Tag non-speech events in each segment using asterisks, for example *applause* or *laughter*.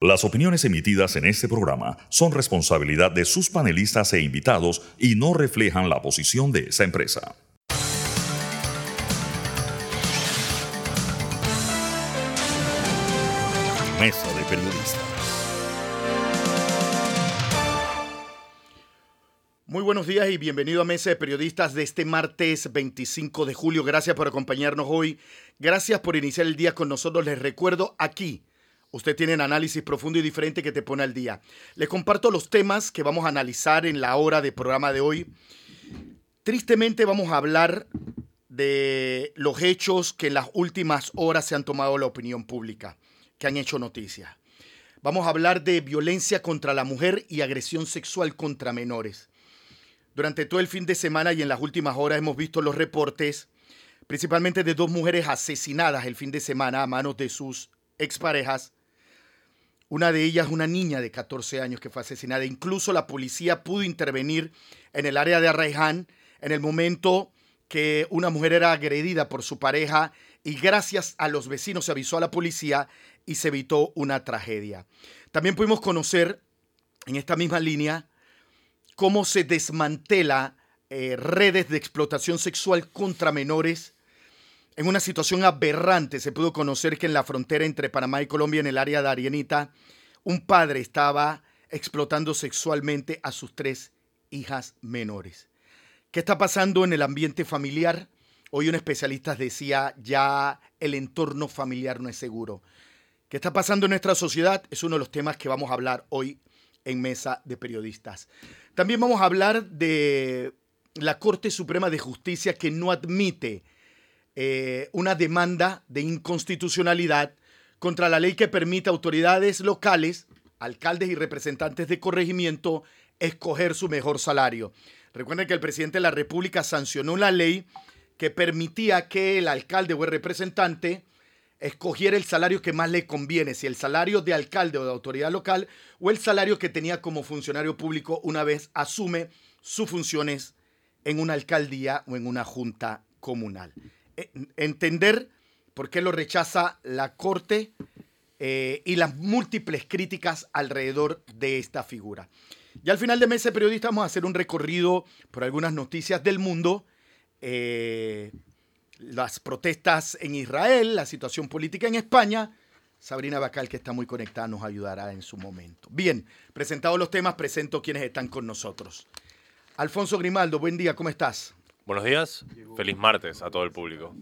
Las opiniones emitidas en este programa son responsabilidad de sus panelistas e invitados y no reflejan la posición de esa empresa. Mesa de Periodistas. Muy buenos días y bienvenido a Mesa de Periodistas de este martes 25 de julio. Gracias por acompañarnos hoy. Gracias por iniciar el día con nosotros. Les recuerdo aquí Usted tiene un análisis profundo y diferente que te pone al día. Le comparto los temas que vamos a analizar en la hora de programa de hoy. Tristemente vamos a hablar de los hechos que en las últimas horas se han tomado la opinión pública, que han hecho noticia. Vamos a hablar de violencia contra la mujer y agresión sexual contra menores. Durante todo el fin de semana y en las últimas horas hemos visto los reportes, principalmente de dos mujeres asesinadas el fin de semana a manos de sus exparejas una de ellas, una niña de 14 años que fue asesinada. Incluso la policía pudo intervenir en el área de Arraiján en el momento que una mujer era agredida por su pareja y gracias a los vecinos se avisó a la policía y se evitó una tragedia. También pudimos conocer en esta misma línea cómo se desmantela eh, redes de explotación sexual contra menores en una situación aberrante se pudo conocer que en la frontera entre Panamá y Colombia, en el área de Arienita, un padre estaba explotando sexualmente a sus tres hijas menores. ¿Qué está pasando en el ambiente familiar? Hoy un especialista decía, ya el entorno familiar no es seguro. ¿Qué está pasando en nuestra sociedad? Es uno de los temas que vamos a hablar hoy en Mesa de Periodistas. También vamos a hablar de la Corte Suprema de Justicia que no admite eh, una demanda de inconstitucionalidad contra la ley que permite a autoridades locales, alcaldes y representantes de corregimiento, escoger su mejor salario. Recuerden que el presidente de la República sancionó la ley que permitía que el alcalde o el representante escogiera el salario que más le conviene, si el salario de alcalde o de autoridad local o el salario que tenía como funcionario público una vez asume sus funciones en una alcaldía o en una junta comunal entender por qué lo rechaza la Corte eh, y las múltiples críticas alrededor de esta figura. Y al final de mes periodista vamos a hacer un recorrido por algunas noticias del mundo, eh, las protestas en Israel, la situación política en España. Sabrina Bacal, que está muy conectada, nos ayudará en su momento. Bien, presentados los temas, presento quienes están con nosotros. Alfonso Grimaldo, buen día, ¿cómo estás? Buenos días, feliz martes a todo el público.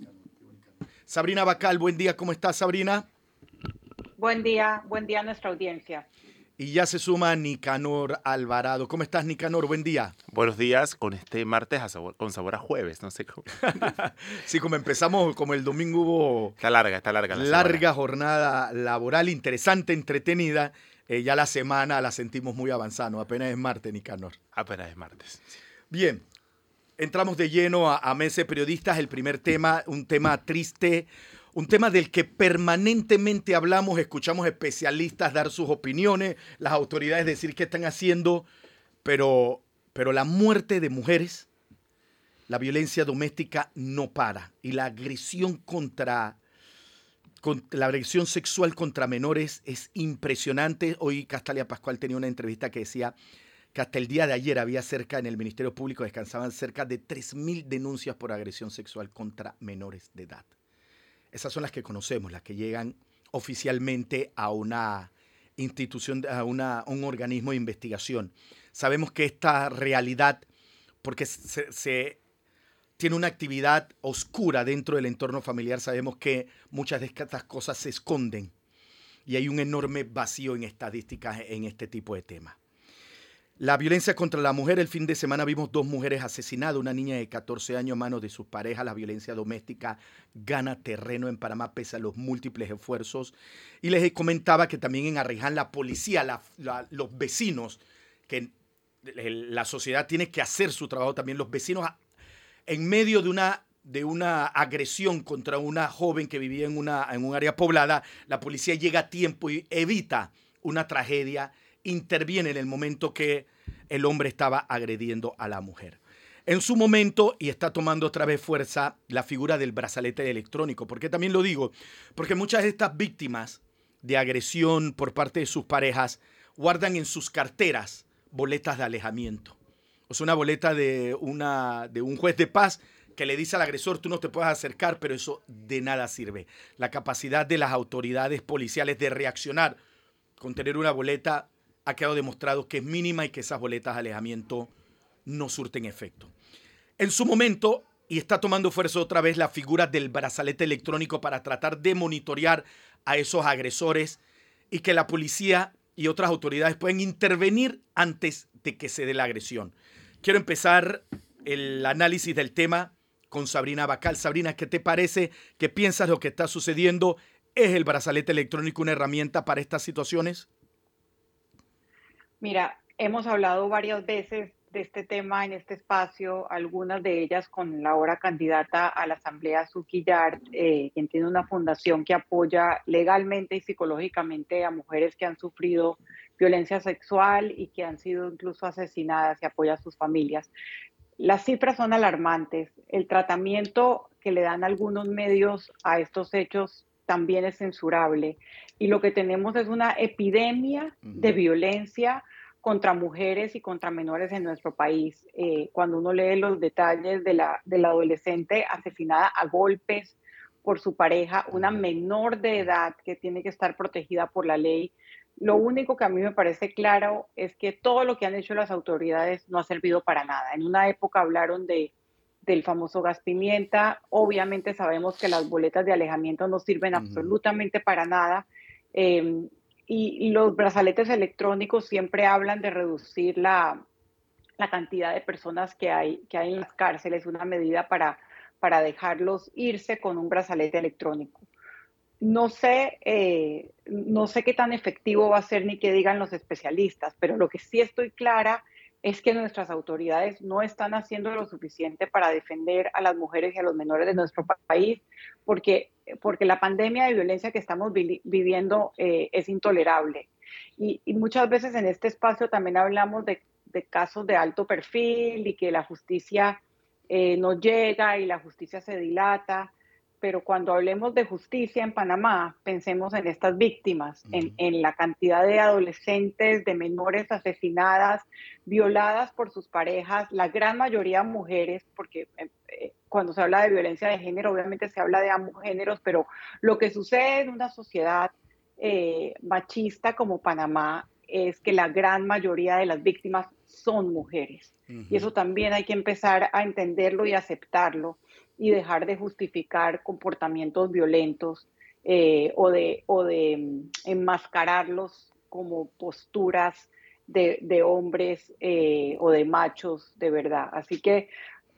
Sabrina Bacal, buen día, ¿cómo estás Sabrina? Buen día, buen día a nuestra audiencia. Y ya se suma Nicanor Alvarado. ¿Cómo estás, Nicanor? Buen día. Buenos días con este martes con sabor a jueves, no sé cómo. *laughs* sí, como empezamos, como el domingo hubo... Está larga, está larga. La larga jornada laboral, interesante, entretenida. Eh, ya la semana la sentimos muy avanzada, ¿no? Apenas es martes, Nicanor. Apenas es martes. Bien, entramos de lleno a, a Mese Periodistas. El primer tema, un tema triste, un tema del que permanentemente hablamos, escuchamos especialistas dar sus opiniones, las autoridades decir qué están haciendo, pero, pero la muerte de mujeres, la violencia doméstica no para y la agresión contra, la agresión sexual contra menores es impresionante. Hoy Castalia Pascual tenía una entrevista que decía que hasta el día de ayer había cerca en el Ministerio Público descansaban cerca de 3.000 denuncias por agresión sexual contra menores de edad. Esas son las que conocemos, las que llegan oficialmente a una institución, a un organismo de investigación. Sabemos que esta realidad, porque se, se tiene una actividad oscura dentro del entorno familiar, sabemos que muchas de estas cosas se esconden y hay un enorme vacío en estadísticas en este tipo de temas. La violencia contra la mujer, el fin de semana vimos dos mujeres asesinadas, una niña de 14 años a manos de sus parejas. La violencia doméstica gana terreno en Panamá pese a los múltiples esfuerzos. Y les comentaba que también en Arriján la policía, los vecinos, que la sociedad tiene que hacer su trabajo también, los vecinos en medio de una de una agresión contra una joven que vivía en, una, en un área poblada, la policía llega a tiempo y evita una tragedia interviene en el momento que el hombre estaba agrediendo a la mujer. En su momento, y está tomando otra vez fuerza, la figura del brazalete electrónico. ¿Por qué también lo digo? Porque muchas de estas víctimas de agresión por parte de sus parejas guardan en sus carteras boletas de alejamiento. O sea, una boleta de, una, de un juez de paz que le dice al agresor, tú no te puedes acercar, pero eso de nada sirve. La capacidad de las autoridades policiales de reaccionar con tener una boleta ha quedado demostrado que es mínima y que esas boletas de alejamiento no surten efecto. En su momento, y está tomando fuerza otra vez la figura del brazalete electrónico para tratar de monitorear a esos agresores y que la policía y otras autoridades pueden intervenir antes de que se dé la agresión. Quiero empezar el análisis del tema con Sabrina Bacal. Sabrina, ¿qué te parece? ¿Qué piensas lo que está sucediendo? ¿Es el brazalete electrónico una herramienta para estas situaciones? Mira, hemos hablado varias veces de este tema en este espacio, algunas de ellas con la ahora candidata a la Asamblea Yard, eh, quien tiene una fundación que apoya legalmente y psicológicamente a mujeres que han sufrido violencia sexual y que han sido incluso asesinadas y apoya a sus familias. Las cifras son alarmantes. El tratamiento que le dan algunos medios a estos hechos también es censurable. Y lo que tenemos es una epidemia de violencia contra mujeres y contra menores en nuestro país. Eh, cuando uno lee los detalles de la, de la adolescente asesinada a golpes por su pareja, una menor de edad que tiene que estar protegida por la ley, lo único que a mí me parece claro es que todo lo que han hecho las autoridades no ha servido para nada. En una época hablaron de, del famoso gas pimienta, obviamente sabemos que las boletas de alejamiento no sirven absolutamente para nada. Eh, y, los brazaletes electrónicos siempre hablan de reducir la, la, cantidad de personas que hay, que hay en las cárceles, una medida para, para dejarlos irse con un brazalete electrónico. No sé, eh, no sé qué tan efectivo va a ser ni qué digan los especialistas, pero lo que sí estoy clara es que nuestras autoridades no están haciendo lo suficiente para defender a las mujeres y a los menores de nuestro país, porque, porque la pandemia de violencia que estamos viviendo eh, es intolerable. Y, muchas veces en este espacio también hablamos de, casos de alto perfil y que la justicia eh, no llega y la justicia se dilata pero cuando hablemos de justicia en Panamá, pensemos en estas víctimas, en, la cantidad de adolescentes, de menores asesinadas, violadas por sus parejas, la gran mayoría mujeres, porque eh, eh, cuando se habla de violencia de género, obviamente se habla de ambos géneros, pero lo que sucede en una sociedad eh, machista como Panamá es que la gran mayoría de las víctimas son mujeres. Y eso también hay que empezar a entenderlo y aceptarlo y dejar de justificar comportamientos violentos eh, o, de, o de mm, enmascararlos como posturas de, hombres eh, o de machos de verdad. Así que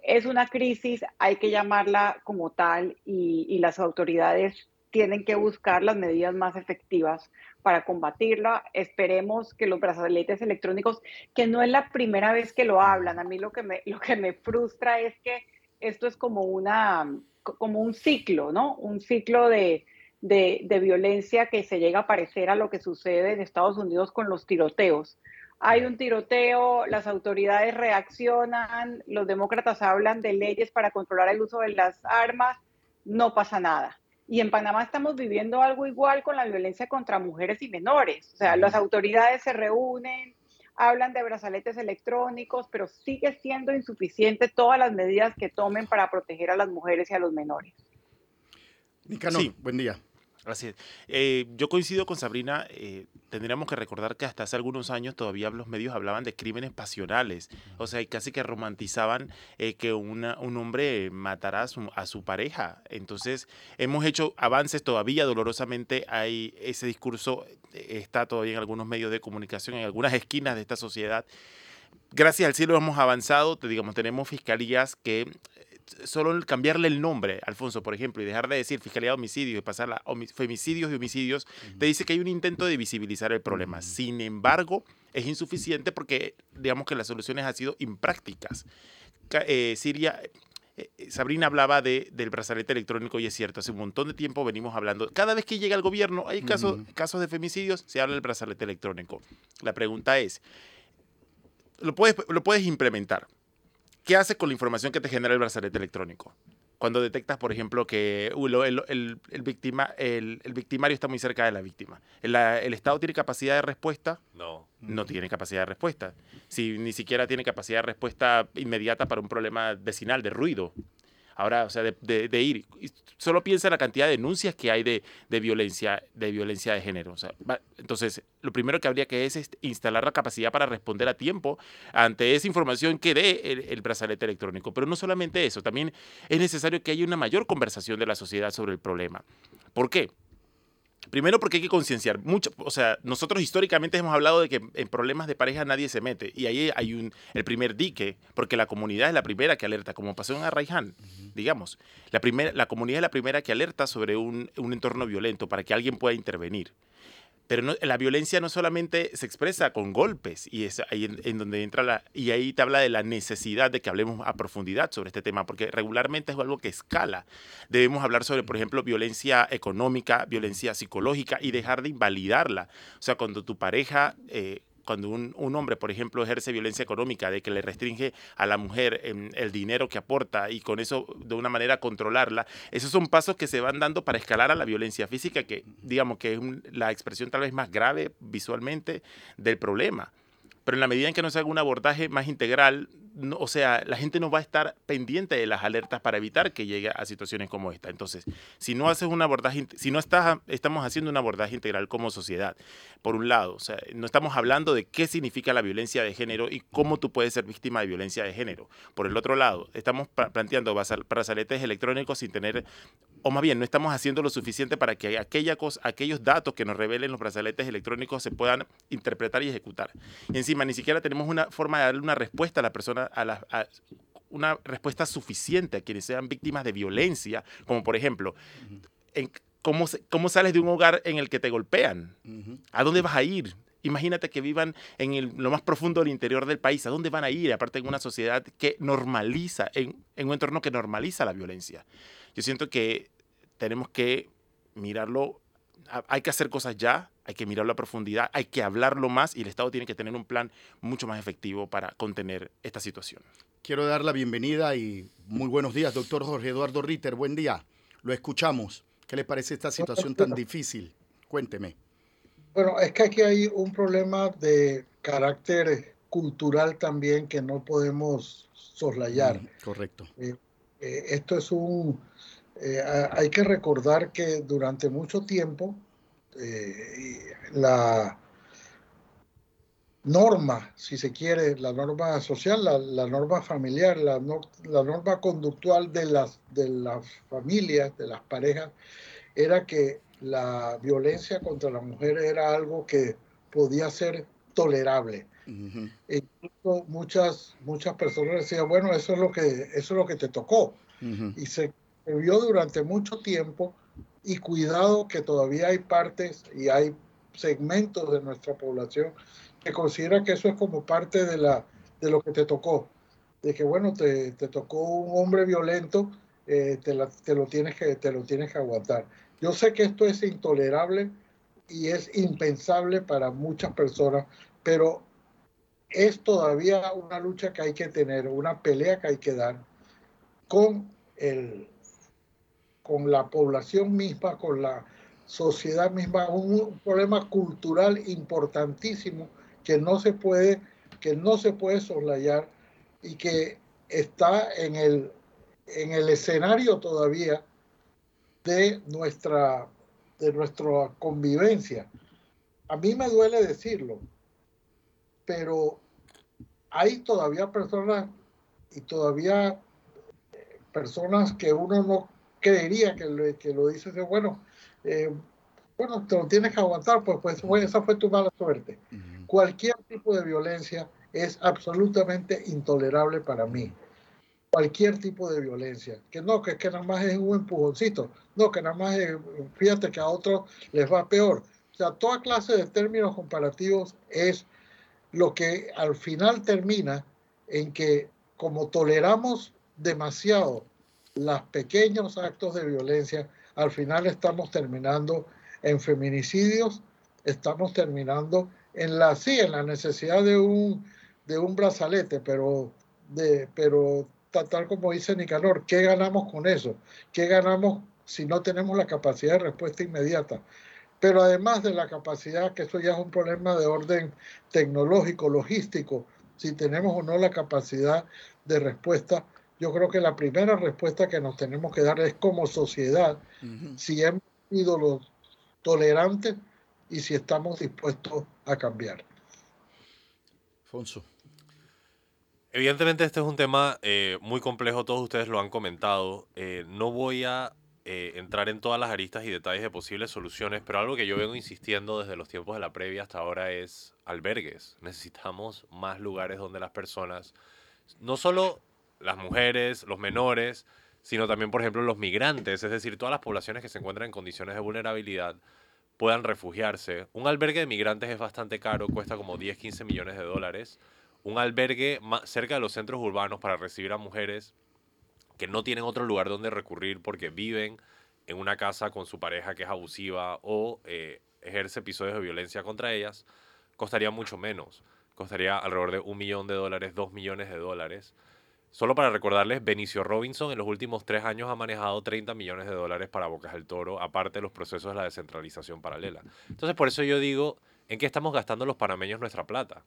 es una crisis, hay que llamarla como tal y, las autoridades tienen que buscar las medidas más efectivas para combatirla. Esperemos que los brazaletes electrónicos, que no es la primera vez que lo hablan, a mí lo que me, lo que me frustra es que esto es como, una, como un ciclo, ¿no? Un ciclo de, violencia que se llega a parecer a lo que sucede en Estados Unidos con los tiroteos. Hay un tiroteo, las autoridades reaccionan, los demócratas hablan de leyes para controlar el uso de las armas, no pasa nada. Y en Panamá estamos viviendo algo igual con la violencia contra mujeres y menores. O sea, las autoridades se reúnen, hablan de brazaletes electrónicos, pero sigue siendo insuficiente todas las medidas que tomen para proteger a las mujeres y a los menores. Nicanor, sí. buen día. Así eh, yo coincido con Sabrina. Eh, tendríamos que recordar que hasta hace algunos años todavía los medios hablaban de crímenes pasionales. O sea, casi que romantizaban eh, que un hombre matará a su, a su, pareja. Entonces, hemos hecho avances todavía. Dolorosamente, hay ese discurso está todavía en algunos medios de comunicación, en algunas esquinas de esta sociedad. Gracias al cielo hemos avanzado, digamos, tenemos fiscalías que solo cambiarle el nombre, Alfonso, por ejemplo, y dejar de decir Fiscalía de Homicidios y pasar a femicidios y homicidios, te dice que hay un intento de visibilizar el problema. Sin embargo, es insuficiente porque digamos que las soluciones han sido imprácticas. Eh, Siria, eh, eh, Sabrina hablaba de, del brazalete electrónico y es cierto, hace un montón de tiempo venimos hablando, cada vez que llega el gobierno hay casos, casos de femicidios, se habla del brazalete electrónico. La pregunta es, ¿lo puedes, lo puedes implementar? ¿Qué hace con la información que te genera el brazalete electrónico? cuando detectas, por ejemplo, que uh, el, el, el, victima, el, victimario está muy cerca de la víctima. ¿El, ¿El, Estado tiene capacidad de respuesta? No. No tiene capacidad de respuesta. Si ni siquiera tiene capacidad de respuesta inmediata para un problema vecinal de ruido. Ahora, o sea, de, ir, solo piensa en la cantidad de denuncias que hay de, violencia, de violencia de género. Entonces, lo primero que habría que es, es, instalar la capacidad para responder a tiempo ante esa información que dé el, el, brazalete electrónico. Pero no solamente eso, también es necesario que haya una mayor conversación de la sociedad sobre el problema. ¿Por qué? Primero porque hay que concienciar. Mucho, o sea, nosotros históricamente hemos hablado de que en problemas de pareja nadie se mete. Y ahí hay un, el primer dique, porque la comunidad es la primera que alerta, como pasó en Arraiján, digamos. La, la comunidad es la primera que alerta sobre un, un entorno violento para que alguien pueda intervenir. Pero la violencia no solamente se expresa con golpes, y es ahí en, donde entra la. Y ahí te habla de la necesidad de que hablemos a profundidad sobre este tema, porque regularmente es algo que escala. Debemos hablar sobre, por ejemplo, violencia económica, violencia psicológica y dejar de invalidarla. O sea, cuando tu pareja. Eh, cuando un, hombre, por ejemplo, ejerce violencia económica, de que le restringe a la mujer el dinero que aporta y con eso de una manera controlarla, esos son pasos que se van dando para escalar a la violencia física, que digamos que es la expresión tal vez más grave visualmente del problema. Pero en la medida en que no se haga un abordaje más integral, o sea, la gente no va a estar pendiente de las alertas para evitar que llegue a situaciones como esta. Entonces, si no haces un abordaje, si no estás, estamos haciendo un abordaje integral como sociedad, por un lado, o sea, no estamos hablando de qué significa la violencia de género y cómo tú puedes ser víctima de violencia de género. Por el otro lado, estamos planteando brazaletes electrónicos sin tener, o más bien, no estamos haciendo lo suficiente para que aquella cosa, aquellos datos que nos revelen los brazaletes electrónicos se puedan interpretar y ejecutar. Y encima, ni siquiera tenemos una forma de darle una respuesta a la persona a, una respuesta suficiente a quienes sean víctimas de violencia, como por ejemplo, ¿cómo, ¿cómo, sales de un hogar en el que te golpean? ¿A dónde vas a ir? Imagínate que vivan en lo más profundo del interior del país. ¿A dónde van a ir? Aparte en una sociedad que normaliza, en, en un entorno que normaliza la violencia. Yo siento que tenemos que mirarlo hay que hacer cosas ya, hay que mirarlo a profundidad, hay que hablarlo más y el Estado tiene que tener un plan mucho más efectivo para contener esta situación. Quiero dar la bienvenida y muy buenos días, doctor Jorge Eduardo Ritter. Buen día, lo escuchamos. ¿Qué le parece esta situación tan difícil? Cuénteme. Bueno, es que aquí hay un problema de carácter cultural también que no podemos soslayar. Mm, correcto. Eh, eh, esto es un eh, hay que recordar que durante mucho tiempo eh, la norma, si se quiere, la norma social, la, norma familiar, la, la, norma conductual de las, de las familias, de las parejas, era que la violencia contra la mujer era algo que podía ser tolerable. E incluso muchas, muchas personas decían, bueno, eso es lo que, eso es lo que te tocó. Y se se vio durante mucho tiempo y cuidado que todavía hay partes y hay segmentos de nuestra población que considera que eso es como parte de, la, de lo que te tocó, de que bueno, te, te tocó un hombre violento, eh, te, te, lo tienes que, te lo tienes que aguantar. Yo sé que esto es intolerable y es impensable para muchas personas, pero es todavía una lucha que hay que tener, una pelea que hay que dar con el, con la población misma, con la sociedad misma, un, problema cultural importantísimo que no se puede, que no se puede soslayar y que está en el, en el escenario todavía de nuestra, de nuestra convivencia. A mí me duele decirlo, pero hay todavía personas y todavía personas que uno no creería que lo, que lo dices, bueno, eh, bueno, te lo tienes que aguantar, pues, pues esa fue tu mala suerte. Cualquier tipo de violencia es absolutamente intolerable para mí. Cualquier tipo de violencia. Que no, que, que nada más es un empujoncito. No, que nada más es, fíjate que a otros les va peor. O sea, toda clase de términos comparativos es lo que al final termina en que como toleramos demasiado los pequeños actos de violencia, al final estamos terminando en feminicidios, estamos terminando en la, en la necesidad de un, de un brazalete, pero, de, pero tal como dice Nicanor, ¿qué ganamos con eso? ¿Qué ganamos si no tenemos la capacidad de respuesta inmediata? Pero además de la capacidad, que eso ya es un problema de orden tecnológico, logístico, si tenemos o no la capacidad de respuesta, yo creo que la primera respuesta que nos tenemos que dar es como sociedad, si hemos sido los tolerantes y si estamos dispuestos a cambiar. Alfonso. Evidentemente este es un tema eh, muy complejo, todos ustedes lo han comentado. Eh, no voy a eh, entrar en todas las aristas y detalles de posibles soluciones, pero algo que yo vengo insistiendo desde los tiempos de la previa hasta ahora es albergues. Necesitamos más lugares donde las personas, no solo las mujeres, los menores, sino también, por ejemplo, los migrantes, es decir, todas las poblaciones que se encuentran en condiciones de vulnerabilidad, puedan refugiarse. Un albergue de migrantes es bastante caro, cuesta como 10, 15 millones de dólares. Un albergue cerca de los centros urbanos para recibir a mujeres que no tienen otro lugar donde recurrir porque viven en una casa con su pareja que es abusiva o eh, ejerce episodios de violencia contra ellas, costaría mucho menos. Costaría alrededor de un millón de dólares, dos millones de dólares. Solo para recordarles, Benicio Robinson en los últimos tres años ha manejado 30 millones de dólares para Bocas del Toro, aparte de los procesos de la descentralización paralela. Entonces, por eso yo digo, ¿en qué estamos gastando los panameños nuestra plata?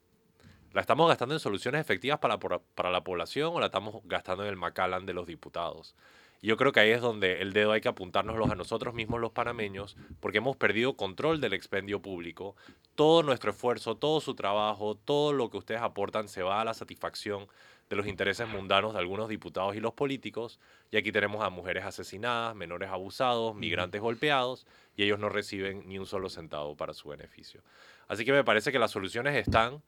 ¿La estamos gastando en soluciones efectivas para, para la población o la estamos gastando en el Macallan de los diputados? Yo creo que ahí es donde el dedo hay que apuntárnoslos a nosotros mismos los panameños, porque hemos perdido control del expendio público. Todo nuestro esfuerzo, todo su trabajo, todo lo que ustedes aportan se va a la satisfacción de los intereses mundanos de algunos diputados y los políticos. Y aquí tenemos a mujeres asesinadas, menores abusados, migrantes golpeados, y ellos no reciben ni un solo centavo para su beneficio. Así que me parece que las soluciones están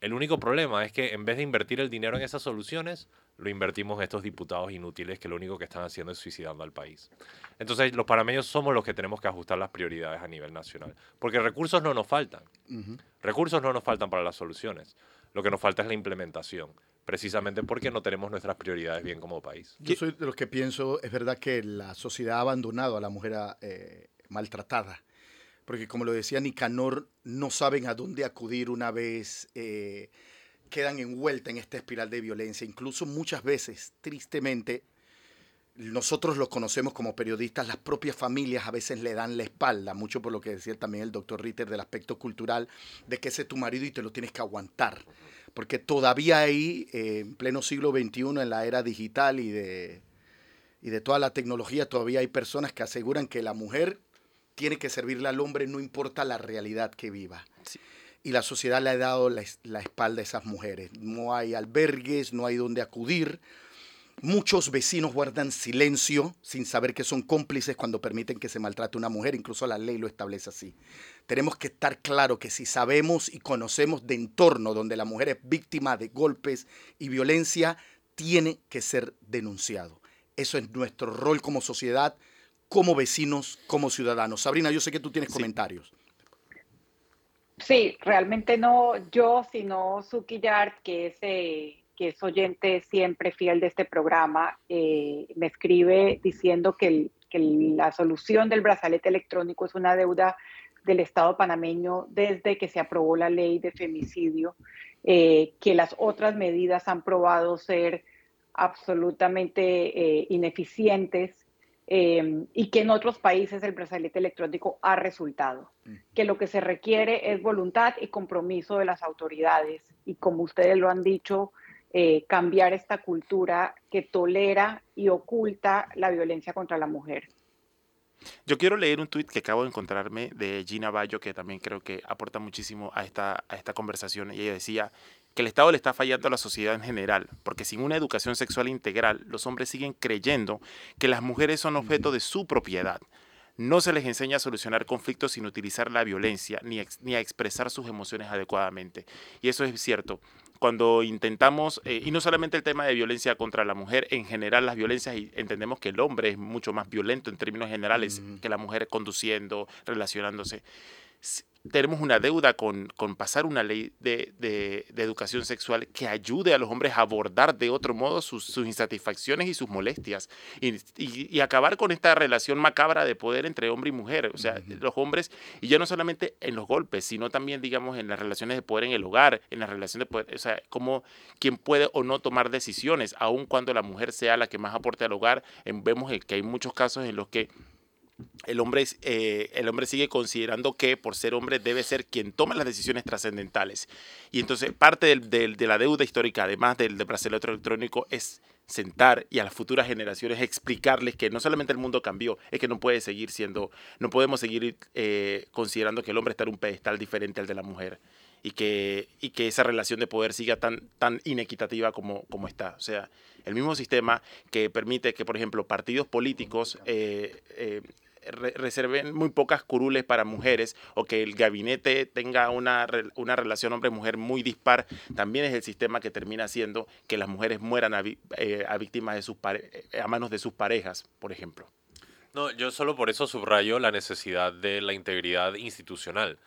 el único problema es que en vez de invertir el dinero en esas soluciones, lo invertimos en estos diputados inútiles que lo único que están haciendo es suicidando al país. Entonces, los panameños somos los que tenemos que ajustar las prioridades a nivel nacional, porque recursos no nos faltan. Recursos no nos faltan para las soluciones. Lo que nos falta es la implementación, precisamente porque no tenemos nuestras prioridades bien como país. Yo soy de los que pienso, es verdad que la sociedad ha abandonado a la mujer eh, maltratada porque como lo decía Nicanor, no saben a dónde acudir una vez eh, quedan envueltas en esta espiral de violencia. Incluso muchas veces, tristemente, nosotros los conocemos como periodistas, las propias familias a veces le dan la espalda, mucho por lo que decía también el doctor Ritter del aspecto cultural, de que ese es tu marido y te lo tienes que aguantar. Porque todavía ahí, eh, en pleno siglo XXI, en la era digital y de, y de toda la tecnología, todavía hay personas que aseguran que la mujer tiene que servirle al hombre, no importa la realidad que viva. Y la sociedad le ha dado la, espalda a esas mujeres. No hay albergues, no hay donde acudir. Muchos vecinos guardan silencio sin saber que son cómplices cuando permiten que se maltrate una mujer, incluso la ley lo establece así. Tenemos que estar claro que si sabemos y conocemos de entorno donde la mujer es víctima de golpes y violencia, tiene que ser denunciado. Eso es nuestro rol como sociedad, como vecinos, como ciudadanos. Sabrina, yo sé que tú tienes comentarios. Sí, realmente no yo, sino Suki Yard, que es, eh, que es oyente siempre fiel de este programa, eh, me escribe diciendo que, la solución del brazalete electrónico es una deuda del Estado panameño desde que se aprobó la ley de femicidio, eh, que las otras medidas han probado ser absolutamente ineficientes Em, y que en otros países el brazalete electrónico ha resultado. Que lo que se requiere es voluntad y compromiso de las autoridades y como ustedes lo han dicho, eh, cambiar esta cultura que tolera y oculta la violencia contra la mujer. Yo quiero leer un tuit que acabo de encontrarme de Gina Bayo, que también creo que aporta muchísimo a esta, a esta conversación. Y ella decía, que el Estado le está fallando a la sociedad en general, porque sin una educación sexual integral, los hombres siguen creyendo que las mujeres son objeto de su propiedad. No se les enseña a solucionar conflictos sin utilizar la violencia ni, ni a expresar sus emociones adecuadamente. Y eso es cierto. Cuando intentamos, eh, y no solamente el tema de violencia contra la mujer, en general las violencias, y entendemos que el hombre es mucho más violento en términos generales que la mujer conduciendo, relacionándose tenemos una deuda con, con pasar una ley de, de, educación sexual que ayude a los hombres a abordar de otro modo sus, sus insatisfacciones y sus molestias y, y, acabar con esta relación macabra de poder entre hombre y mujer. O sea, los hombres, y ya no solamente en los golpes, sino también, digamos, en las relaciones de poder en el hogar, en las relaciones de poder, o sea, como quien puede o no tomar decisiones, aun cuando la mujer sea la que más aporte al hogar. En, vemos que hay muchos casos en los que el hombre, eh, el hombre sigue considerando que por ser hombre debe ser quien toma las decisiones trascendentales. Y entonces parte de la deuda histórica, además del, del bracelete electrónico, es sentar y a las futuras generaciones explicarles que no solamente el mundo cambió, es que no puede seguir siendo, no podemos seguir eh, considerando que el hombre está en un pedestal diferente al de la mujer y que, y que esa relación de poder siga tan, tan inequitativa como, como está. O sea, el mismo sistema que permite que, por ejemplo, partidos políticos eh, eh, reserven muy pocas curules para mujeres o que el gabinete tenga una, una relación hombre-mujer muy dispar, también es el sistema que termina haciendo que las mujeres mueran a, eh, víctimas de sus eh, a manos de sus parejas, por ejemplo. No, yo solo por eso subrayo la necesidad de la integridad institucional.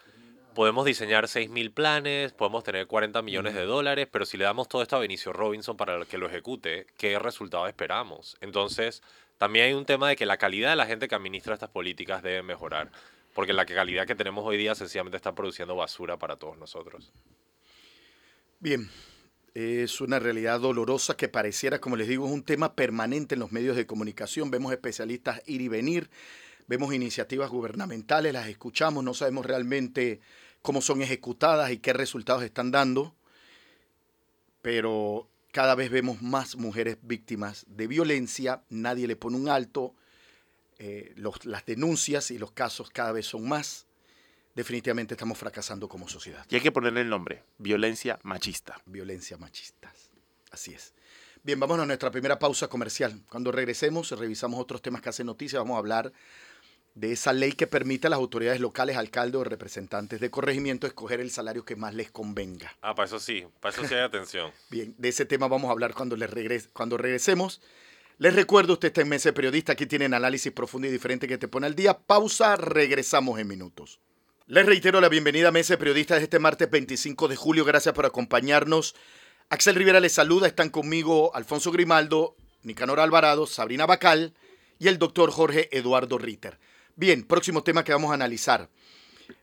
Podemos diseñar 6.000 planes, podemos tener 40 millones de dólares, pero si le damos todo esto a Benicio Robinson para que lo ejecute, ¿qué resultado esperamos? Entonces, también hay un tema de que la calidad de la gente que administra estas políticas debe mejorar, porque la calidad que tenemos hoy día sencillamente está produciendo basura para todos nosotros. Bien, es una realidad dolorosa que pareciera, como les digo, es un tema permanente en los medios de comunicación. Vemos especialistas ir y venir, vemos iniciativas gubernamentales, las escuchamos, no sabemos realmente cómo son ejecutadas y qué resultados están dando, pero cada vez vemos más mujeres víctimas de violencia, nadie le pone un alto, eh, las denuncias y los casos cada vez son más. Definitivamente estamos fracasando como sociedad. Y hay que ponerle el nombre, violencia machista. Violencia machista, así es. Bien, vamos a nuestra primera pausa comercial. Cuando regresemos, revisamos otros temas que hacen noticia. Vamos a hablar de esa ley que permite a las autoridades locales, alcaldes o representantes de corregimiento escoger el salario que más les convenga. Ah, para eso sí, para eso sí hay atención. *laughs* Bien, de ese tema vamos a hablar cuando, les regrese, cuando regresemos. Les recuerdo, usted está en Mesa Periodista, aquí tienen análisis profundo y diferente que te pone al día. Pausa, regresamos en minutos. Les reitero la bienvenida a Mesa Periodista de este martes 25 de julio. Gracias por acompañarnos. Axel Rivera les saluda. Están conmigo Alfonso Grimaldo, Nicanor Alvarado, Sabrina Bacal y el doctor Jorge Eduardo Ritter. Bien, próximo tema que vamos a analizar.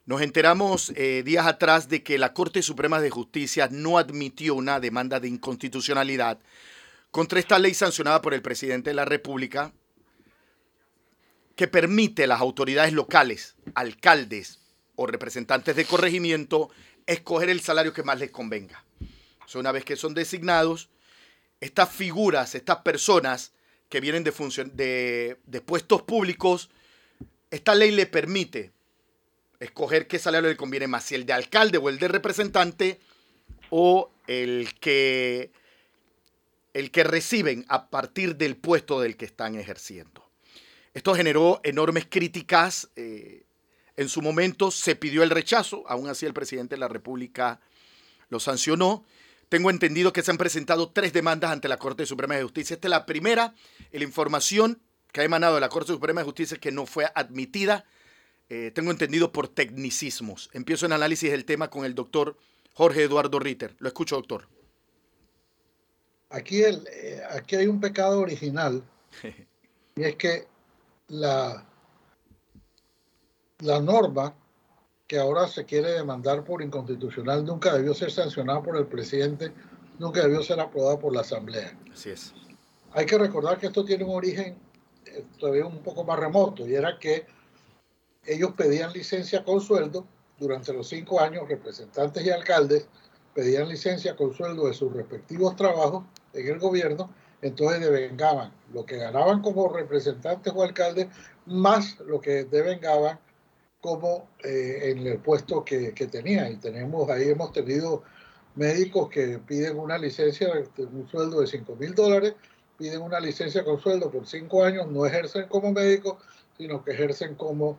Nos enteramos eh, días atrás de que la Corte Suprema de Justicia no admitió una demanda de inconstitucionalidad contra esta ley sancionada por el presidente de la República que permite a las autoridades locales, alcaldes o representantes de corregimiento escoger el salario que más les convenga. una vez que son designados, estas figuras, estas personas que vienen de, de, de puestos públicos, esta ley le permite escoger qué salario le conviene más, si el de alcalde o el de representante o el que, el que reciben a partir del puesto del que están ejerciendo. Esto generó enormes críticas. Eh, en su momento se pidió el rechazo, aún así el presidente de la República lo sancionó. Tengo entendido que se han presentado tres demandas ante la Corte Suprema de Justicia. Esta es la primera. la información que ha emanado de la Corte Suprema de Justicia que no fue admitida, eh, tengo entendido por tecnicismos. Empiezo el análisis del tema con el doctor Jorge Eduardo Ritter. Lo escucho, doctor. Aquí, el, eh, aquí hay un pecado original *laughs* y es que la, la norma que ahora se quiere demandar por inconstitucional nunca debió ser sancionada por el presidente, nunca debió ser aprobada por la Asamblea. Así es. Hay que recordar que esto tiene un origen todavía un poco más remoto, y era que ellos pedían licencia con sueldo durante los cinco años, representantes y alcaldes pedían licencia con sueldo de sus respectivos trabajos en el gobierno, entonces devengaban lo que ganaban como representantes o alcaldes más lo que devengaban como eh, en el puesto que, que tenían. Y tenemos ahí, hemos tenido médicos que piden una licencia un sueldo de 5 mil dólares piden una licencia con sueldo por cinco años, no ejercen como médicos, sino que ejercen como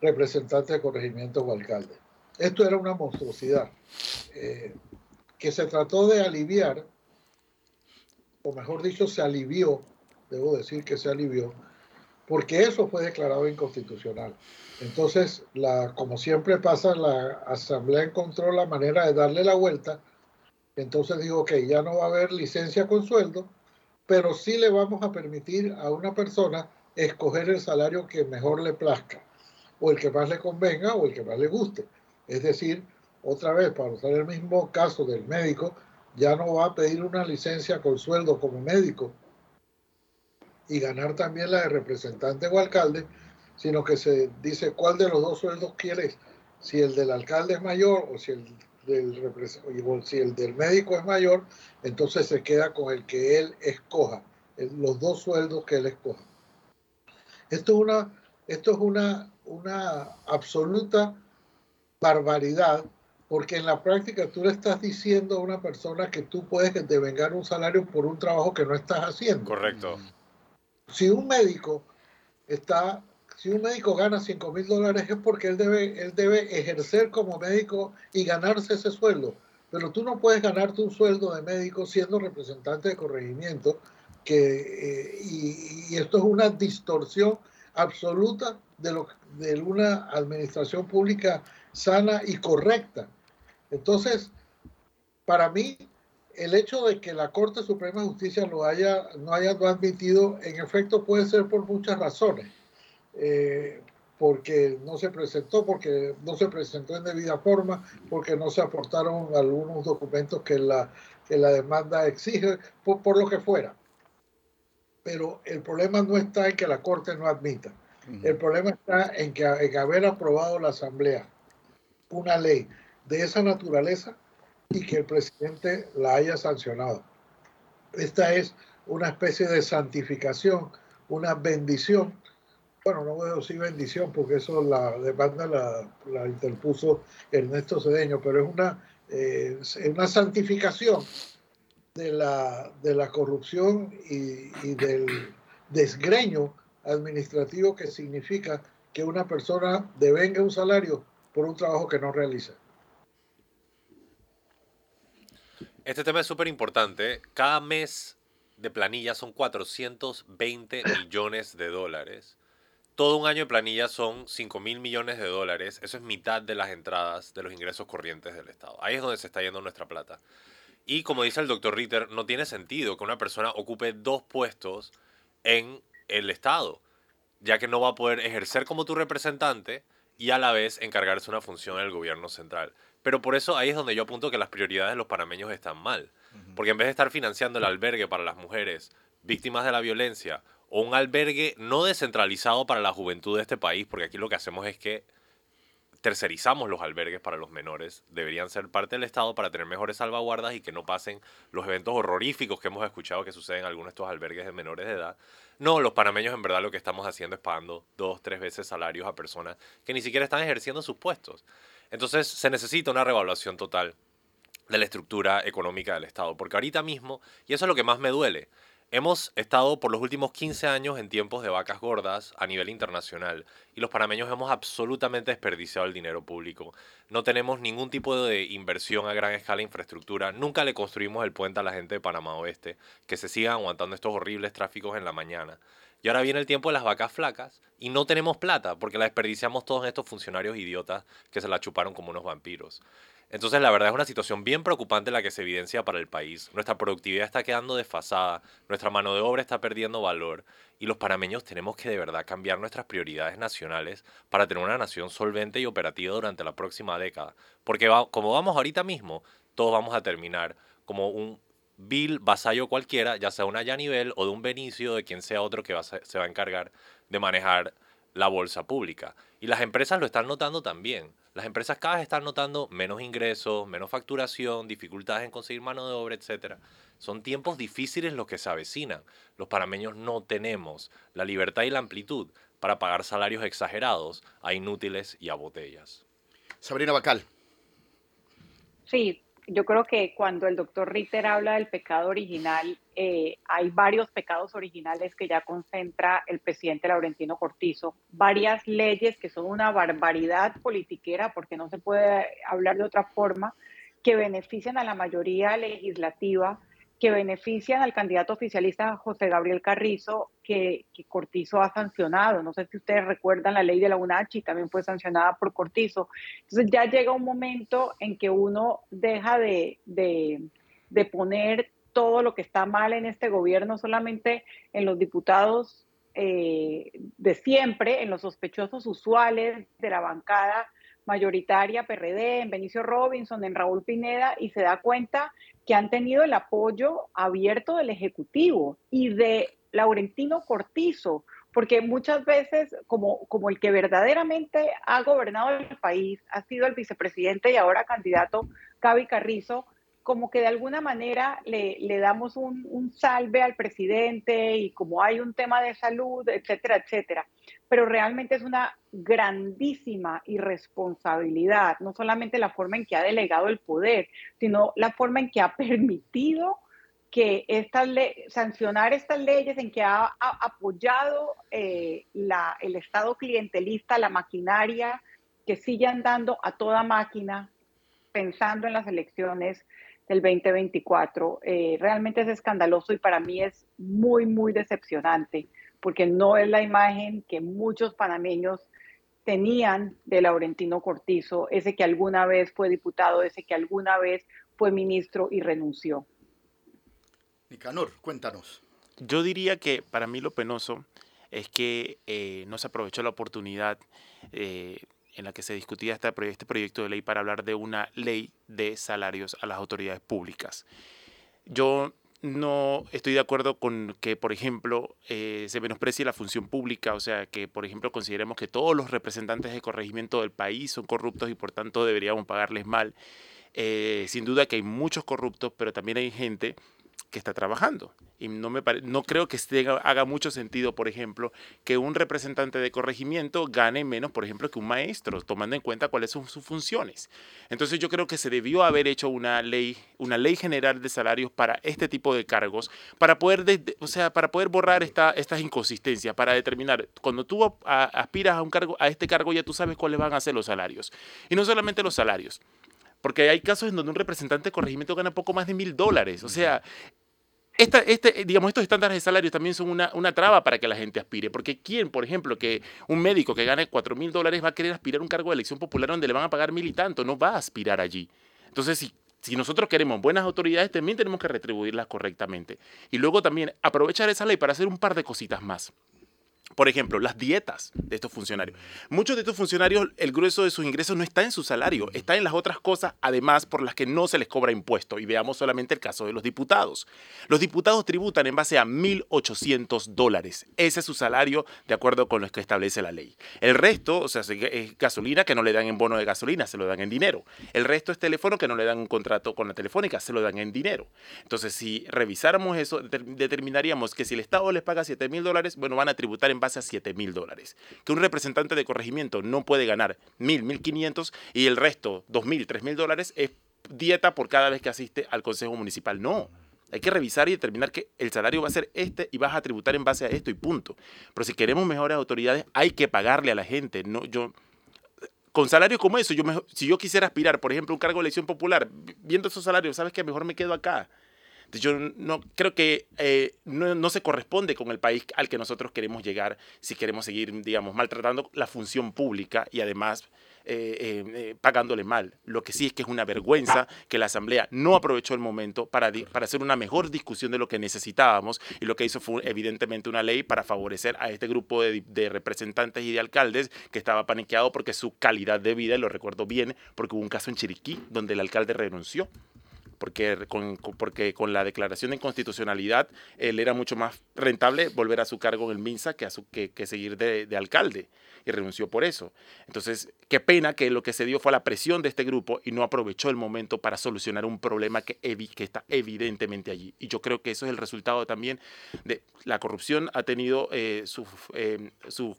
representantes de corregimiento o alcalde. Esto era una monstruosidad eh, que se trató de aliviar, o mejor dicho, se alivió, debo decir que se alivió, porque eso fue declarado inconstitucional. Entonces, la, como siempre pasa, la Asamblea encontró la manera de darle la vuelta. Entonces dijo, ok, ya no va a haber licencia con sueldo, pero sí le vamos a permitir a una persona escoger el salario que mejor le plazca, o el que más le convenga, o el que más le guste. Es decir, otra vez, para usar el mismo caso del médico, ya no va a pedir una licencia con sueldo como médico y ganar también la de representante o alcalde, sino que se dice cuál de los dos sueldos quieres, si el del alcalde es mayor o si el del, si el del médico es mayor, entonces se queda con el que él escoja, los dos sueldos que él escoja. Esto es una, esto es una, una absoluta barbaridad, porque en la práctica tú le estás diciendo a una persona que tú puedes devengar un salario por un trabajo que no estás haciendo. Correcto. Si un médico está, si un médico gana 5 mil dólares es porque él debe, él debe ejercer como médico y ganarse ese sueldo. Pero tú no puedes ganarte un sueldo de médico siendo representante de corregimiento, que, eh, y, y, esto es una distorsión absoluta de, lo, de una administración pública sana y correcta. Entonces, para mí, el hecho de que la Corte Suprema de Justicia lo haya, no haya admitido, en efecto puede ser por muchas razones. Eh, porque no se presentó, porque no se presentó en debida forma, porque no se aportaron algunos documentos que la, que la demanda exige, por, lo que fuera. Pero el problema no está en que la Corte no admita. El problema está en que en haber aprobado la Asamblea una ley de esa naturaleza y que el presidente la haya sancionado. Esta es una especie de santificación, una bendición. Bueno, no voy a decir bendición porque eso la demanda la, interpuso Ernesto Cedeño, pero es una, eh, una santificación de la, de la corrupción y, y del desgreño administrativo que significa que una persona devenga un salario por un trabajo que no realiza. Este tema es súper importante. Cada mes de planilla son 420 millones de dólares. Todo un año de planilla son 5 mil millones de dólares. Eso es mitad de las entradas de los ingresos corrientes del Estado. Ahí es donde se está yendo nuestra plata. Y como dice el doctor Ritter, no tiene sentido que una persona ocupe dos puestos en el Estado, ya que no va a poder ejercer como tu representante y a la vez encargarse una función en el gobierno central. Pero por eso ahí es donde yo apunto que las prioridades de los panameños están mal. Porque en vez de estar financiando el albergue para las mujeres víctimas de la violencia o un albergue no descentralizado para la juventud de este país, porque aquí lo que hacemos es que tercerizamos los albergues para los menores, deberían ser parte del Estado para tener mejores salvaguardas y que no pasen los eventos horroríficos que hemos escuchado que suceden en algunos de estos albergues de menores de edad. No, los panameños en verdad lo que estamos haciendo es pagando dos, tres veces salarios a personas que ni siquiera están ejerciendo sus puestos. Entonces se necesita una revaluación total de la estructura económica del Estado, porque ahorita mismo, y eso es lo que más me duele, hemos estado por los últimos 15 años en tiempos de vacas gordas a nivel internacional y los panameños hemos absolutamente desperdiciado el dinero público. No tenemos ningún tipo de inversión a gran escala en infraestructura, nunca le construimos el puente a la gente de Panamá Oeste, que se sigan aguantando estos horribles tráficos en la mañana. Y ahora viene el tiempo de las vacas flacas y no tenemos plata porque la desperdiciamos todos estos funcionarios idiotas que se la chuparon como unos vampiros. Entonces la verdad es una situación bien preocupante la que se evidencia para el país. Nuestra productividad está quedando desfasada, nuestra mano de obra está perdiendo valor y los panameños tenemos que de verdad cambiar nuestras prioridades nacionales para tener una nación solvente y operativa durante la próxima década. Porque como vamos ahorita mismo, todos vamos a terminar como un Bill vasallo cualquiera, ya sea una Yanivel o de un Benicio, de quien sea otro que se va a encargar de manejar la bolsa pública. Y las empresas lo están notando también. Las empresas cada vez están notando menos ingresos, menos facturación, dificultades en conseguir mano de obra, etc. Son tiempos difíciles los que se avecinan. Los panameños no tenemos la libertad y la amplitud para pagar salarios exagerados a inútiles y a botellas. Sabrina Bacal. Sí, yo creo que cuando el doctor Ritter habla del pecado original, eh, hay varios pecados originales que ya concentra el presidente Laurentino Cortizo, varias leyes que son una barbaridad politiquera, porque no se puede hablar de otra forma, que benefician a la mayoría legislativa que benefician al candidato oficialista José Gabriel Carrizo, que, Cortizo ha sancionado. No sé si ustedes recuerdan la ley de la UNACHI, también fue sancionada por Cortizo. Entonces ya llega un momento en que uno deja de, de poner todo lo que está mal en este gobierno solamente en los diputados eh, de siempre, en los sospechosos usuales de la bancada mayoritaria PRD, en Benicio Robinson, en Raúl Pineda, y se da cuenta que han tenido el apoyo abierto del Ejecutivo y de Laurentino Cortizo, porque muchas veces, como, como el que verdaderamente ha gobernado el país, ha sido el vicepresidente y ahora candidato Gaby Carrizo, como que de alguna manera le, le damos un, un, salve al presidente y como hay un tema de salud, etcétera, etcétera. Pero realmente es una grandísima irresponsabilidad, no solamente la forma en que ha delegado el poder, sino la forma en que ha permitido que estas sancionar estas leyes, en que ha, apoyado eh, la, el Estado clientelista, la maquinaria, que sigue andando a toda máquina, pensando en las elecciones del 2024. Eh, realmente es escandaloso y para mí es muy, muy decepcionante, porque no es la imagen que muchos panameños tenían de Laurentino Cortizo, ese que alguna vez fue diputado, ese que alguna vez fue ministro y renunció. Nicanor, cuéntanos. Yo diría que para mí lo penoso es que eh, no se aprovechó la oportunidad eh, en la que se discutía este, proyecto de ley para hablar de una ley de salarios a las autoridades públicas. Yo no estoy de acuerdo con que, por ejemplo, eh, se menosprecie la función pública, o sea, que, por ejemplo, consideremos que todos los representantes de corregimiento del país son corruptos y, por tanto, deberíamos pagarles mal. Eh, sin duda que hay muchos corruptos, pero también hay gente que está trabajando. Y no, me no creo que haga mucho sentido, por ejemplo, que un representante de corregimiento gane menos, por ejemplo, que un maestro, tomando en cuenta cuáles son sus funciones. Entonces yo creo que se debió haber hecho una ley, una ley general de salarios para este tipo de cargos, para poder, o sea, para poder borrar esta, estas inconsistencias, para determinar, cuando tú aspiras a, un cargo, a este cargo ya tú sabes cuáles van a ser los salarios. Y no solamente los salarios. Porque hay casos en donde un representante de corregimiento gana poco más de mil dólares. O sea, esta, este, digamos, estos estándares de salarios también son una, una, traba para que la gente aspire. Porque ¿quién, por ejemplo, que un médico que gane cuatro mil dólares va a querer aspirar a un cargo de elección popular donde le van a pagar mil y tanto? No va a aspirar allí. Entonces, si, si nosotros queremos buenas autoridades, también tenemos que retribuirlas correctamente. Y luego también aprovechar esa ley para hacer un par de cositas más. Por ejemplo, las dietas de estos funcionarios. Muchos de estos funcionarios, el grueso de sus ingresos no está en su salario, está en las otras cosas, además, por las que no se les cobra impuesto. Y veamos solamente el caso de los diputados. Los diputados tributan en base a 1.800 dólares. Ese es su salario de acuerdo con lo que establece la ley. El resto, o sea, es gasolina que no le dan en bono de gasolina, se lo dan en dinero. El resto es teléfono que no le dan un contrato con la telefónica, se lo dan en dinero. Entonces, si revisáramos eso, determinaríamos que si el Estado les paga 7 mil dólares, bueno, van a tributar en base a 7 mil dólares. Que un representante de corregimiento no puede ganar 1.000, 1.500 y el resto, 2.000, 3.000 dólares, es dieta por cada vez que asiste al Consejo Municipal. No. Hay que revisar y determinar que el salario va a ser este y vas a tributar en base a esto y punto. Pero si queremos mejores autoridades, hay que pagarle a la gente. No, yo, con salarios como eso, yo si yo quisiera aspirar, por ejemplo, un cargo de elección popular, viendo esos salarios, ¿sabes qué? Mejor me quedo acá. Yo no creo que eh, no, se corresponde con el país al que nosotros queremos llegar si queremos seguir, digamos, maltratando la función pública y además eh, eh, pagándole mal. Lo que sí es que es una vergüenza que la Asamblea no aprovechó el momento para, para hacer una mejor discusión de lo que necesitábamos y lo que hizo fue evidentemente una ley para favorecer a este grupo de, de representantes y de alcaldes que estaba paniqueado porque su calidad de vida, y lo recuerdo bien, porque hubo un caso en Chiriquí donde el alcalde renunció porque con, porque con la declaración de inconstitucionalidad él era mucho más rentable volver a su cargo en el MINSA que, a su, que, que seguir de, de, alcalde y renunció por eso. Entonces, qué pena que lo que se dio fue la presión de este grupo y no aprovechó el momento para solucionar un problema que, que está evidentemente allí. Y yo creo que eso es el resultado también de la corrupción ha tenido eh, sus eh,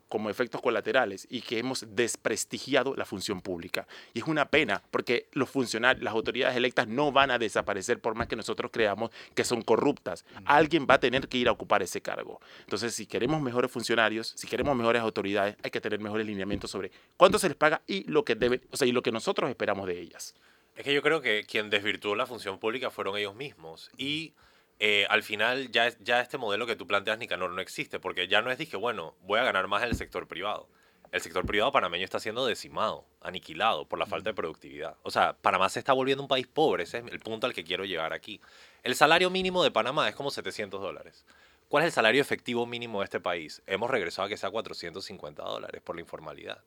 como efectos colaterales y que hemos desprestigiado la función pública. Y es una pena porque los funcionarios, las autoridades electas no van a desaparecer por más que nosotros creamos que son corruptas. Alguien va a tener que ir a ocupar ese cargo. Entonces, si queremos mejores funcionarios, si queremos mejores autoridades, hay que tener mejores lineamientos sobre cuánto se les paga y lo que debe, o sea, y lo que nosotros esperamos de ellas. Es que yo creo que quien desvirtuó la función pública fueron ellos mismos y eh, al final ya, ya este modelo que tú planteas, Nicanor, no existe, porque ya no es, dije, bueno, voy a ganar más en el sector privado. El sector privado panameño está siendo decimado, aniquilado por la falta de productividad. O sea, Panamá se está volviendo un país pobre, ese es el punto al que quiero llegar aquí. El salario mínimo de Panamá es como 700 dólares. ¿Cuál es el salario efectivo mínimo de este país? Hemos regresado a que sea 450 dólares por la informalidad.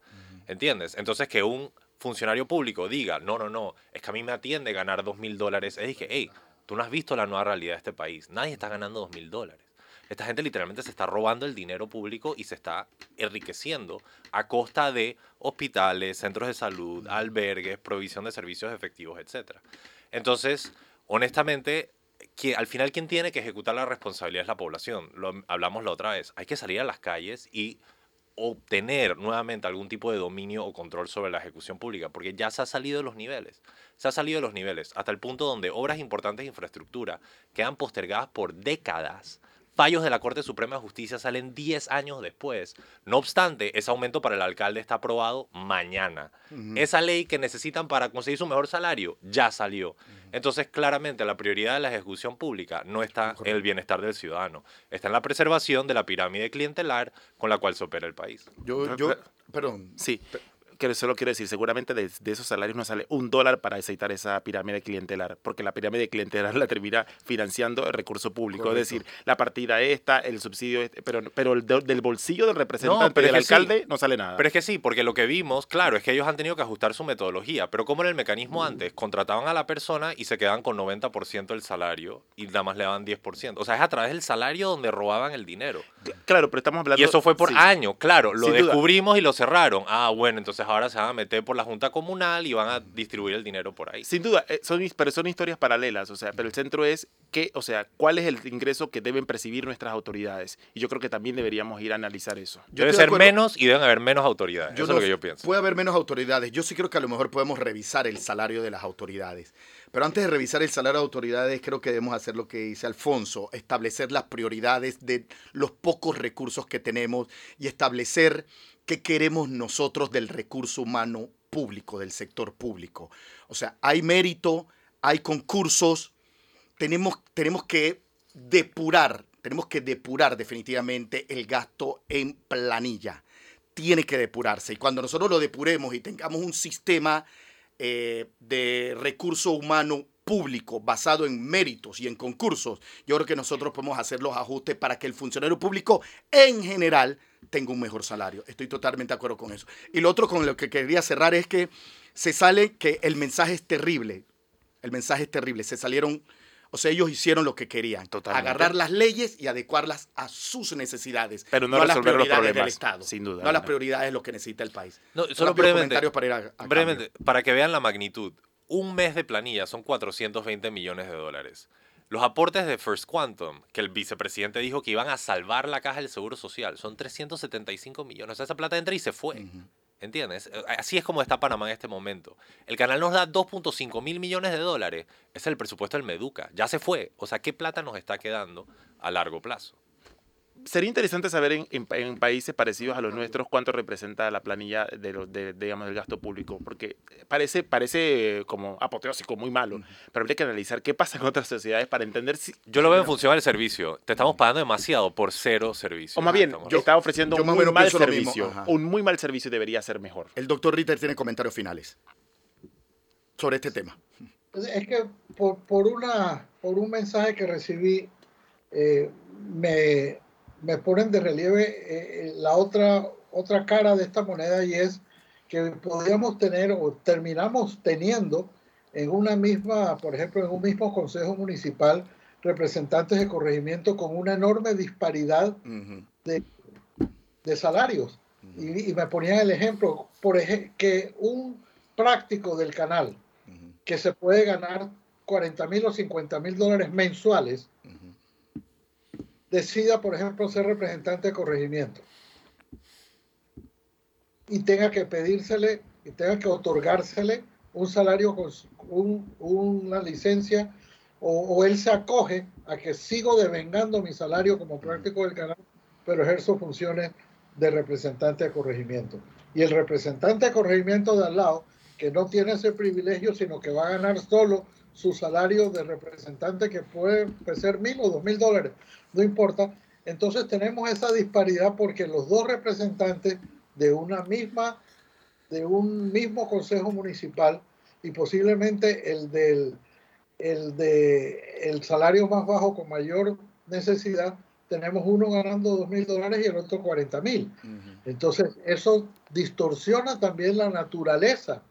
¿Entiendes? Entonces que un funcionario público diga, no, no, no, es que a mí me atiende ganar 2 mil dólares. Es dije, hey, tú no has visto la nueva realidad de este país. Nadie está ganando 2 mil dólares. Esta gente literalmente se está robando el dinero público y se está enriqueciendo a costa de hospitales, centros de salud, albergues, provisión de servicios efectivos, etc. Entonces, honestamente, que al final quien tiene que ejecutar la responsabilidad es la población. Lo hablamos la otra vez. Hay que salir a las calles y obtener nuevamente algún tipo de dominio o control sobre la ejecución pública, porque ya se ha salido de los niveles, se ha salido de los niveles, hasta el punto donde obras importantes de infraestructura quedan postergadas por décadas fallos de la Corte Suprema de Justicia salen 10 años después. No obstante, ese aumento para el alcalde está aprobado mañana. Esa ley que necesitan para conseguir su mejor salario ya salió. Entonces, claramente, la prioridad de la ejecución pública no está en el bienestar del ciudadano, está en la preservación de la pirámide clientelar con la cual se opera el país. Yo, yo, perdón. Sí que solo quiero decir, seguramente de, esos salarios no sale un dólar para aceitar esa pirámide clientelar, porque la pirámide clientelar *laughs* la termina financiando el recurso público. Es decir, la partida esta, el subsidio este, pero, pero el del bolsillo del representante del alcalde no sale nada. Pero es que sí, porque lo que vimos, claro, es que ellos han tenido que ajustar su metodología, pero como en el mecanismo antes, contrataban a la persona y se quedaban con 90% del salario y nada más le daban 10%. O sea, es a través del salario donde robaban el dinero. Claro, pero estamos hablando... Y eso fue por años, claro, lo descubrimos y lo cerraron. Ah, bueno, entonces ahora se van a meter por la Junta Comunal y van a distribuir el dinero por ahí. Sin duda, eh, son, pero son historias paralelas, o sea, pero el centro es que, o sea, cuál es el ingreso que deben percibir nuestras autoridades. Y yo creo que también deberíamos ir a analizar eso. Debe ser menos y deben haber menos autoridades. eso es lo que yo pienso. Puede haber menos autoridades. Yo sí creo que a lo mejor podemos revisar el salario de las autoridades. Pero antes de revisar el salario de autoridades, creo que debemos hacer lo que dice Alfonso, establecer las prioridades de los pocos recursos que tenemos y establecer qué queremos nosotros del recurso humano público, del sector público. O sea, hay mérito, hay concursos, tenemos, tenemos que depurar, tenemos que depurar definitivamente el gasto en planilla. Tiene que depurarse. Y cuando nosotros lo depuremos y tengamos un sistema eh, de recurso humano público basado en méritos y en concursos, yo creo que nosotros podemos hacer los ajustes para que el funcionario público en general tenga un mejor salario. Estoy totalmente de acuerdo con eso. Y lo otro con lo que quería cerrar es que se sale que el mensaje es terrible. El mensaje es terrible. Se salieron, o sea, ellos hicieron lo que querían. Agarrar las leyes y adecuarlas a sus necesidades. Pero no, a las prioridades del Estado. Sin duda. No a las prioridades de lo que necesita el país. No, solo brevemente, para, brevemente para que vean la magnitud un mes de planilla son 420 millones de dólares. Los aportes de First Quantum, que el vicepresidente dijo que iban a salvar la caja del Seguro Social, son 375 millones. O sea, esa plata entra y se fue. ¿Entiendes? Así es como está Panamá en este momento. El canal nos da 2.5 mil millones de dólares. Ese es el presupuesto del Meduca. Ya se fue. O sea, ¿qué plata nos está quedando a largo plazo? Sería interesante saber en, países parecidos a los nuestros cuánto representa la planilla de, digamos, del gasto público, porque parece, parece como apoteósico, muy malo, pero habría que analizar qué pasa en otras sociedades para entender si... Yo lo veo en función del servicio. Te estamos pagando demasiado por cero servicio. O más bien, yo estaba ofreciendo un muy mal servicio. Un muy mal servicio debería ser mejor. El doctor Ritter tiene comentarios finales sobre este tema. Es que por, por una, por un mensaje que recibí, eh, me, me ponen de relieve eh, eh, la otra, otra cara de esta moneda y es que podríamos tener o terminamos teniendo en una misma, por ejemplo, en un mismo consejo municipal, representantes de corregimiento con una enorme disparidad de, de, salarios. y, me ponían el ejemplo, por ejemplo, que un práctico del canal que se puede ganar 40 mil o 50 mil dólares mensuales, decida, por ejemplo, ser representante de corregimiento y tenga que pedírsele y tenga que otorgársele un salario con una licencia o, él se acoge a que sigo devengando mi salario como práctico del canal, pero ejerzo funciones de representante de corregimiento. Y el representante de corregimiento de al lado que no tiene ese privilegio, sino que va a ganar solo su salario de representante, que puede ser mil o dos mil dólares, no importa. Entonces tenemos esa disparidad porque los dos representantes de una misma, de un mismo consejo municipal y posiblemente el del el de el salario más bajo con mayor necesidad, tenemos uno ganando dos mil dólares y el otro 40 mil. Entonces, eso distorsiona también la naturaleza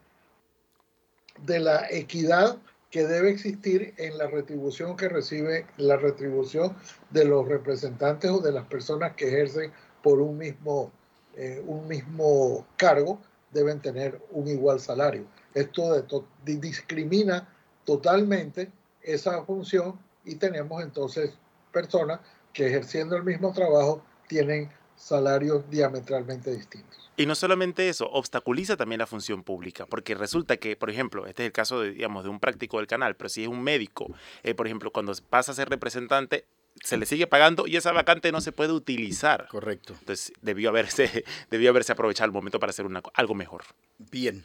de la equidad que debe existir en la retribución que recibe la retribución de los representantes o de las personas que ejercen por un mismo, eh, un mismo cargo, deben tener un igual salario. Esto discrimina totalmente esa función y tenemos entonces personas que ejerciendo el mismo trabajo tienen salarios diametralmente distintos. Y no solamente eso, obstaculiza también la función pública, porque resulta que, por ejemplo, este es el caso de, digamos, de un práctico del canal, pero si es un médico, eh, por ejemplo, cuando pasa a ser representante, se le sigue pagando y esa vacante no se puede utilizar. Correcto. Entonces debió haberse, *laughs* debió haberse aprovechado el momento para hacer una, algo mejor. Bien.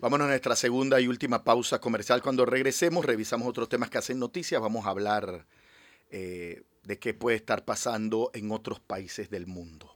Vámonos a nuestra segunda y última pausa comercial. Cuando regresemos, revisamos otros temas que hacen noticias. Vamos a hablar eh, de qué puede estar pasando en otros países del mundo.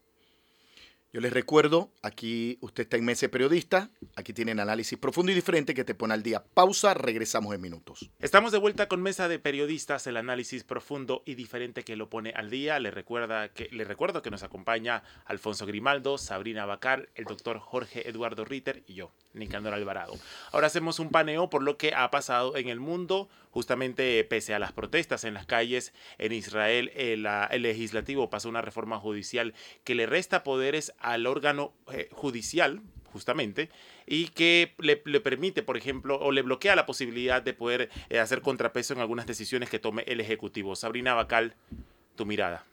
Yo les recuerdo, aquí usted está en Mese Periodista, aquí tienen análisis profundo y diferente que te pone al día. Pausa, regresamos en minutos. Estamos de vuelta con Mesa de Periodistas, el análisis profundo y diferente que lo pone al día. Le, recuerda que, recuerdo que nos acompaña Alfonso Grimaldo, Sabrina Bacar, el doctor Jorge Eduardo Ritter y yo, Nicanor Alvarado. Ahora hacemos un paneo por lo que ha pasado en el mundo, justamente pese a las protestas en las calles en Israel, el, el legislativo pasó una reforma judicial que le resta poderes al órgano eh, judicial, justamente, y que le, permite, por ejemplo, o le bloquea la posibilidad de poder eh, hacer contrapeso en algunas decisiones que tome el Ejecutivo. Sabrina Bacal, tu mirada.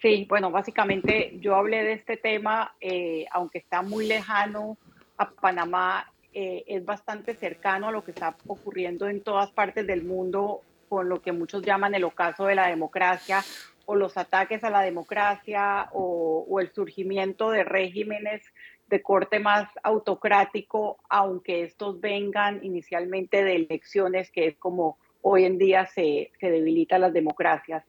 Sí, bueno, básicamente yo hablé de este tema, eh, aunque está muy lejano a Panamá, es bastante cercano a lo que está ocurriendo en todas partes del mundo con lo que muchos llaman el ocaso de la democracia o los ataques a la democracia o, el surgimiento de regímenes de corte más autocrático, aunque estos vengan inicialmente de elecciones, que es como hoy en día se, se debilitan las democracias.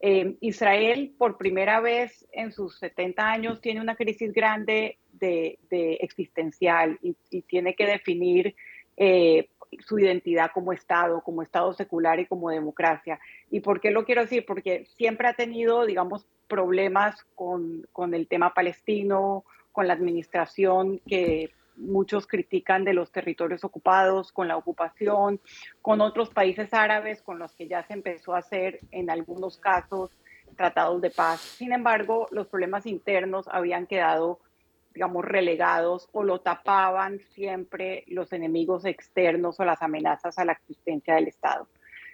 Eh, Israel, por primera vez en sus 70 años, tiene una crisis grande existencial y, tiene que definir eh, su identidad como Estado, como Estado secular y como democracia. ¿Y por qué lo quiero decir? Porque siempre ha tenido, digamos, problemas con, con el tema palestino, con la administración que muchos critican de los territorios ocupados, con la ocupación, con otros países árabes con los que ya se empezó a hacer en algunos casos tratados de paz. Sin embargo, los problemas internos habían quedado digamos, relegados o lo tapaban siempre los enemigos externos o las amenazas a la existencia del Estado.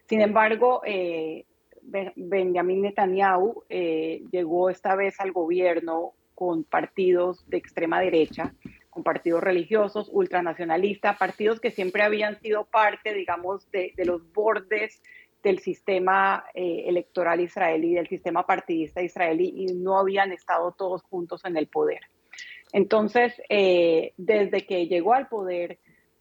Sin embargo, eh, Benjamin Netanyahu eh, llegó esta vez al gobierno con partidos de extrema derecha, con partidos religiosos, ultranacionalistas, partidos que siempre habían sido parte, digamos, de, los bordes del sistema eh, electoral israelí, del sistema partidista israelí, y no habían estado todos juntos en el poder. Entonces, eh, desde que llegó al poder,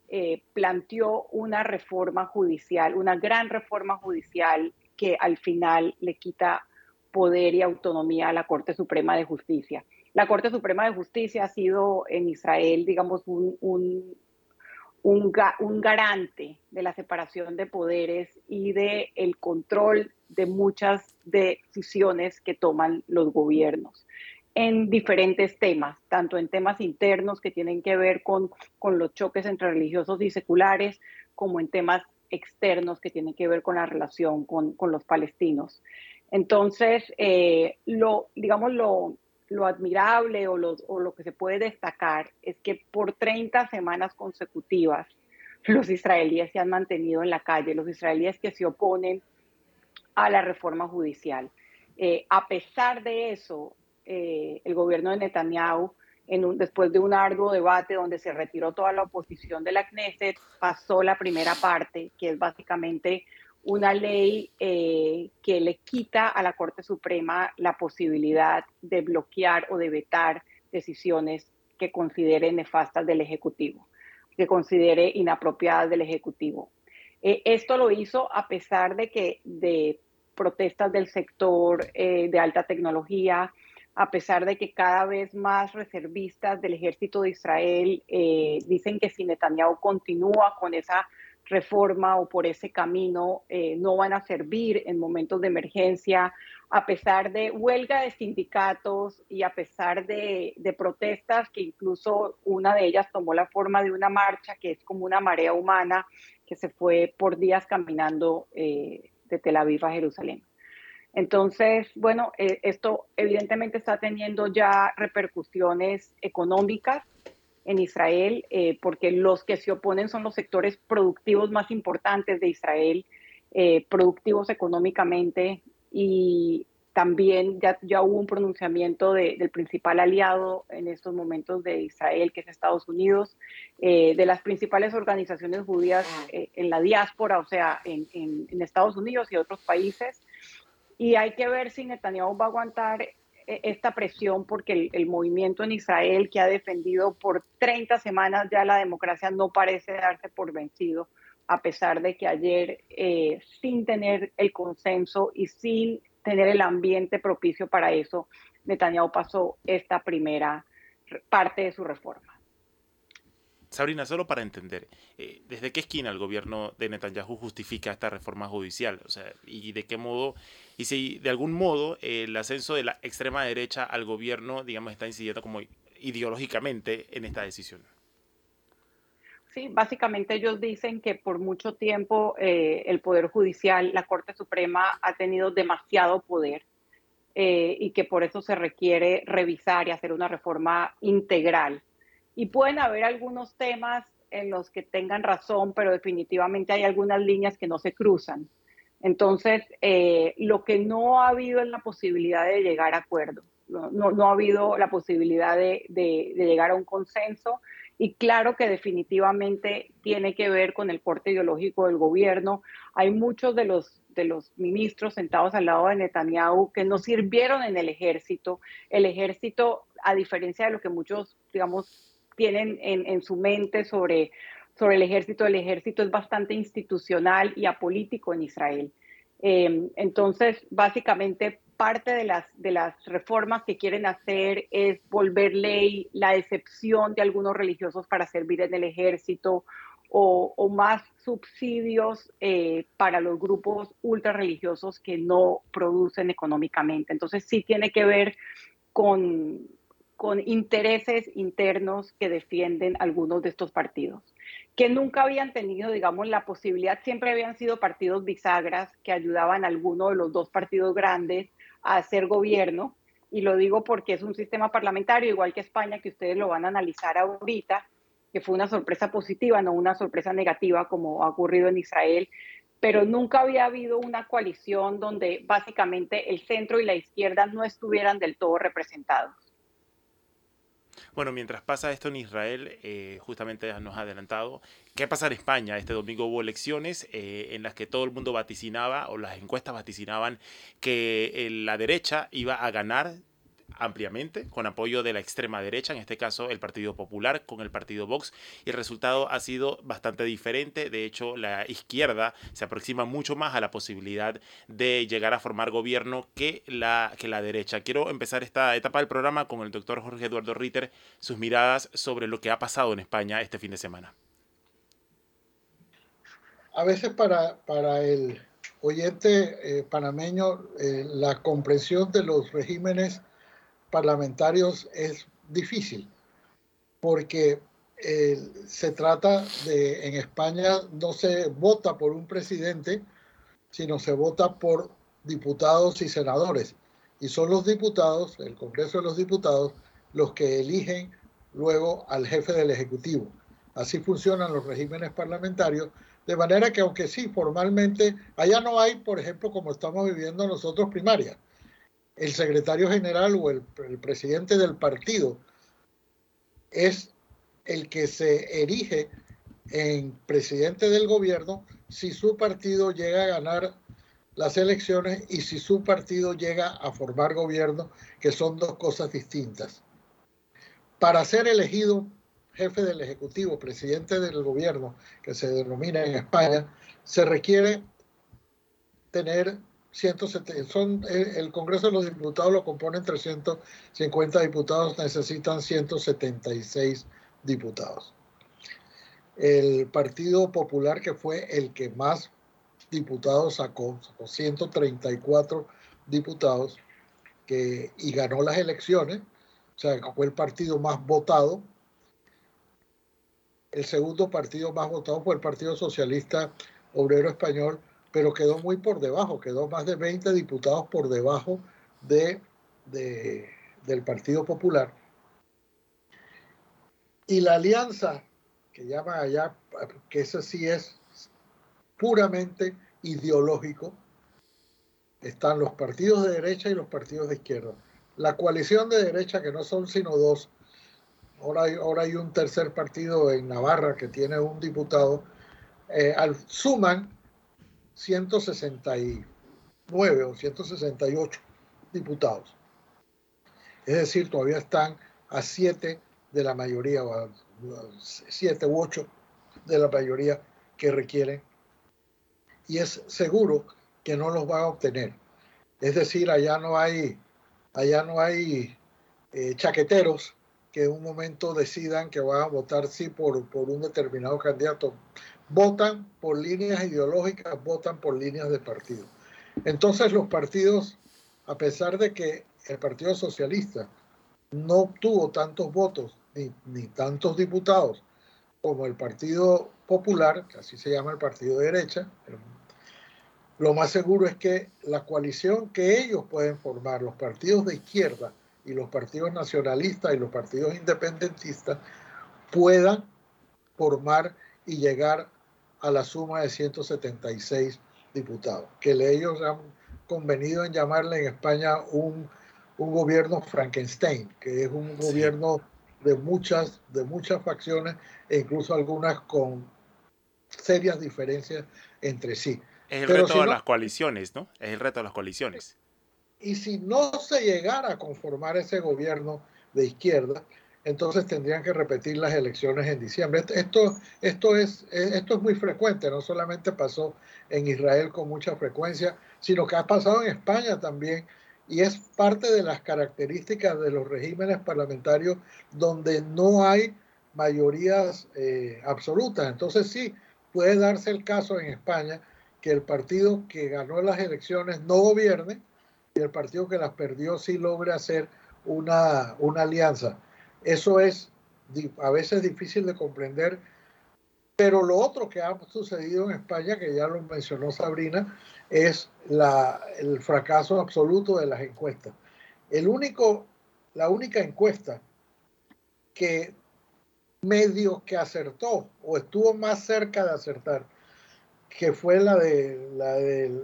eh, planteó una reforma judicial, una gran reforma judicial que al final le quita poder y autonomía a la Corte Suprema de Justicia. La Corte Suprema de Justicia ha sido en Israel, digamos, un, garante de la separación de poderes y de el control de muchas decisiones que toman los gobiernos en diferentes temas, tanto en temas internos que tienen que ver con, con los choques entre religiosos y seculares, como en temas externos que tienen que ver con la relación con, con los palestinos. Entonces, eh, lo, digamos, lo, lo admirable o lo, o lo que se puede destacar es que por 30 semanas consecutivas los israelíes se han mantenido en la calle, los israelíes que se oponen a la reforma judicial. Eh, a pesar de eso, eh, el gobierno de Netanyahu, después de un arduo debate donde se retiró toda la oposición de la Knesset, pasó la primera parte, que es básicamente una ley eh, que le quita a la Corte Suprema la posibilidad de bloquear o de vetar decisiones que considere nefastas del Ejecutivo. que considere inapropiadas del Ejecutivo. Eh, esto lo hizo a pesar de que de protestas del sector eh, de alta tecnología, a pesar de que cada vez más reservistas del ejército de Israel eh, dicen que si Netanyahu continúa con esa reforma o por ese camino eh, no van a servir en momentos de emergencia, a pesar de huelga de sindicatos y a pesar de, protestas que incluso una de ellas tomó la forma de una marcha que es como una marea humana que se fue por días caminando eh, de Tel Aviv a Jerusalén. Entonces, bueno, eh, esto evidentemente está teniendo ya repercusiones económicas en Israel, eh, porque los que se oponen son los sectores productivos más importantes de Israel, eh, productivos económicamente, y también ya, ya hubo un pronunciamiento del principal aliado en estos momentos de Israel, que es Estados Unidos, de las principales organizaciones judías en la diáspora, o sea, en, en Estados Unidos y otros países, y hay que ver si Netanyahu va a aguantar eh, esta presión porque el, movimiento en Israel que ha defendido por 30 semanas ya la democracia no parece darse por vencido, a pesar de que ayer, eh, sin tener el consenso y sin tener el ambiente propicio para eso, Netanyahu pasó esta primera parte de su reforma. Sabrina, solo para entender, eh, ¿desde qué esquina el gobierno de Netanyahu justifica esta reforma judicial? O sea, ¿y de qué modo, y si de algún modo el ascenso de la extrema derecha al gobierno, digamos, está incidiendo como ideológicamente en esta decisión? Sí, básicamente ellos dicen que por mucho tiempo eh, el Poder Judicial, la Corte Suprema, ha tenido demasiado poder eh, y que por eso se requiere revisar y hacer una reforma integral y pueden haber algunos temas en los que tengan razón, pero definitivamente hay algunas líneas que no se cruzan. Entonces, eh, lo que no ha habido es la posibilidad de llegar a acuerdo, no, no, ha habido la posibilidad de, de, llegar a un consenso y claro que definitivamente tiene que ver con el corte ideológico del gobierno. Hay muchos de los, de los ministros sentados al lado de Netanyahu que no sirvieron en el ejército. El ejército, a diferencia de lo que muchos, digamos, tienen en, su mente sobre, sobre el ejército. El ejército es bastante institucional y apolítico en Israel. Eh, entonces, básicamente, parte de las, de las reformas que quieren hacer es volver ley la excepción de algunos religiosos para servir en el ejército o, más subsidios eh, para los grupos ultra religiosos que no producen económicamente. Entonces, sí tiene que ver con, con intereses internos que defienden algunos de estos partidos, que nunca habían tenido, digamos, la posibilidad, siempre habían sido partidos bisagras que ayudaban a alguno de los dos partidos grandes a hacer gobierno, y lo digo porque es un sistema parlamentario, igual que España, que ustedes lo van a analizar ahorita, que fue una sorpresa positiva, no una sorpresa negativa como ha ocurrido en Israel, pero nunca había habido una coalición donde básicamente el centro y la izquierda no estuvieran del todo representados. Bueno, mientras pasa esto en Israel, eh, justamente nos ha adelantado, ¿qué pasa en España? Este domingo hubo elecciones eh, en las que todo el mundo vaticinaba, o las encuestas vaticinaban, que eh, la derecha iba a ganar ampliamente, con apoyo de la extrema derecha, en este caso el Partido Popular con el Partido Vox, y el resultado ha sido bastante diferente. De hecho, la izquierda se aproxima mucho más a la posibilidad de llegar a formar gobierno que la, que la derecha. Quiero empezar esta etapa del programa con el doctor Jorge Eduardo Ritter, sus miradas sobre lo que ha pasado en España este fin de semana. A veces para, para el oyente eh, panameño, eh, la comprensión de los regímenes parlamentarios es difícil, porque eh, se trata de, en España no se vota por un presidente, sino se vota por diputados y senadores. Y son los diputados, el Congreso de los Diputados, los que eligen luego al jefe del Ejecutivo. Así funcionan los regímenes parlamentarios, de manera que aunque sí, formalmente, allá no hay, por ejemplo, como estamos viviendo nosotros, primaria el secretario general o el, presidente del partido es el que se erige en presidente del gobierno si su partido llega a ganar las elecciones y si su partido llega a formar gobierno, que son dos cosas distintas. Para ser elegido jefe del Ejecutivo, presidente del gobierno, que se denomina en España, se requiere tener 170, son, el Congreso de los Diputados lo componen 350 diputados, necesitan 176 diputados. El Partido Popular, que fue el que más diputados sacó, sacó 134 diputados, que, y ganó las elecciones, o sea, fue el partido más votado. El segundo partido más votado fue el Partido Socialista Obrero Español, pero quedó muy por debajo, quedó más de 20 diputados por debajo de, del Partido Popular. Y la alianza que llaman allá, que ese sí es puramente ideológico, están los partidos de derecha y los partidos de izquierda. La coalición de derecha, que no son sino dos, ahora hay, ahora hay un tercer partido en Navarra que tiene un diputado, eh, al, suman 169 o 168 diputados. Es decir, todavía están a siete de la mayoría, o a siete u ocho de la mayoría que requieren. Y es seguro que no los va a obtener. Es decir, allá no hay, allá no hay eh, chaqueteros que en un momento decidan que van a votar sí por, por un determinado candidato. Votan por líneas ideológicas, votan por líneas de partido. Entonces los partidos, a pesar de que el Partido Socialista no obtuvo tantos votos ni, ni tantos diputados como el Partido Popular, que así se llama el partido de derecha, lo más seguro es que la coalición que ellos pueden formar, los partidos de izquierda y los partidos nacionalistas y los partidos independentistas, puedan formar y llegar a la suma de 176 diputados, que ellos han convenido en llamarle en España un, un gobierno Frankenstein, que es un gobierno de muchas, de muchas facciones e incluso algunas con serias diferencias entre sí. Es el reto de las coaliciones, ¿no? Es el reto de las coaliciones. Y si no se llegara a conformar ese gobierno de izquierda, entonces tendrían que repetir las elecciones en diciembre. Esto, esto, es, esto es muy frecuente, no solamente pasó en Israel con mucha frecuencia, sino que ha pasado en España también, y es parte de las características de los regímenes parlamentarios donde no hay mayorías eh, absolutas. Entonces sí, puede darse el caso en España que el partido que ganó las elecciones no gobierne y el partido que las perdió sí logre hacer una, una alianza. Eso es a veces difícil de comprender, pero lo otro que ha sucedido en España, que ya lo mencionó Sabrina, es el fracaso absoluto de las encuestas. El único, la única encuesta que medio que acertó o estuvo más cerca de acertar que fue la de la, de,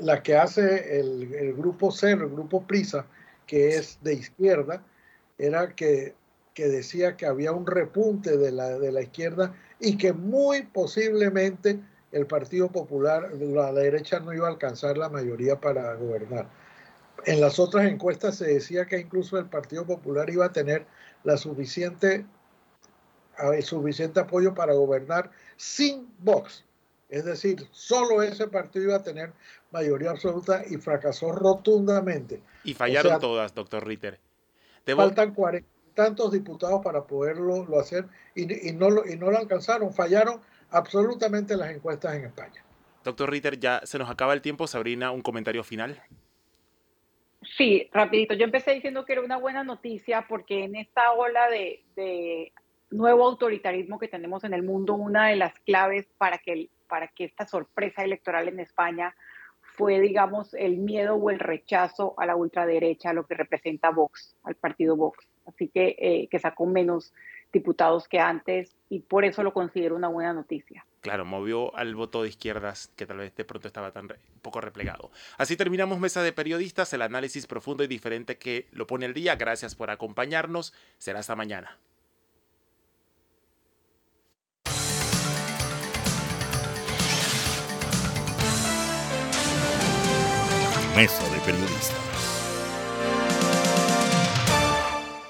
la que hace el, el grupo Cero, el grupo Prisa, que es de izquierda, era que, que decía que había un repunte de la, de la izquierda y que muy posiblemente el Partido Popular, la derecha no iba a alcanzar la mayoría para gobernar. En las otras encuestas se decía que incluso el Partido Popular iba a tener la suficiente, el suficiente apoyo para gobernar sin Vox. Es decir, solo ese partido iba a tener mayoría absoluta y fracasó rotundamente. Y fallaron todas, doctor Ritter. Faltan cuarenta tantos diputados para poderlo lo hacer y, no lo, y no lo alcanzaron. Fallaron absolutamente las encuestas en España. Doctor Ritter, ya se nos acaba el tiempo. Sabrina, un comentario final. Sí, rapidito. Yo empecé diciendo que era una buena noticia porque en esta ola de, de nuevo autoritarismo que tenemos en el mundo, una de las claves para que para que esta sorpresa electoral en España fue, digamos, el miedo o el rechazo a la ultraderecha, a lo que representa Vox, al partido Vox. Así que, eh, que sacó menos diputados que antes y por eso lo considero una buena noticia. Claro, movió al voto de izquierdas que tal vez de pronto estaba tan poco replegado. Así terminamos Mesa de Periodistas, el análisis profundo y diferente que lo pone el día. Gracias por acompañarnos. Será hasta mañana. Mesa de Periodistas.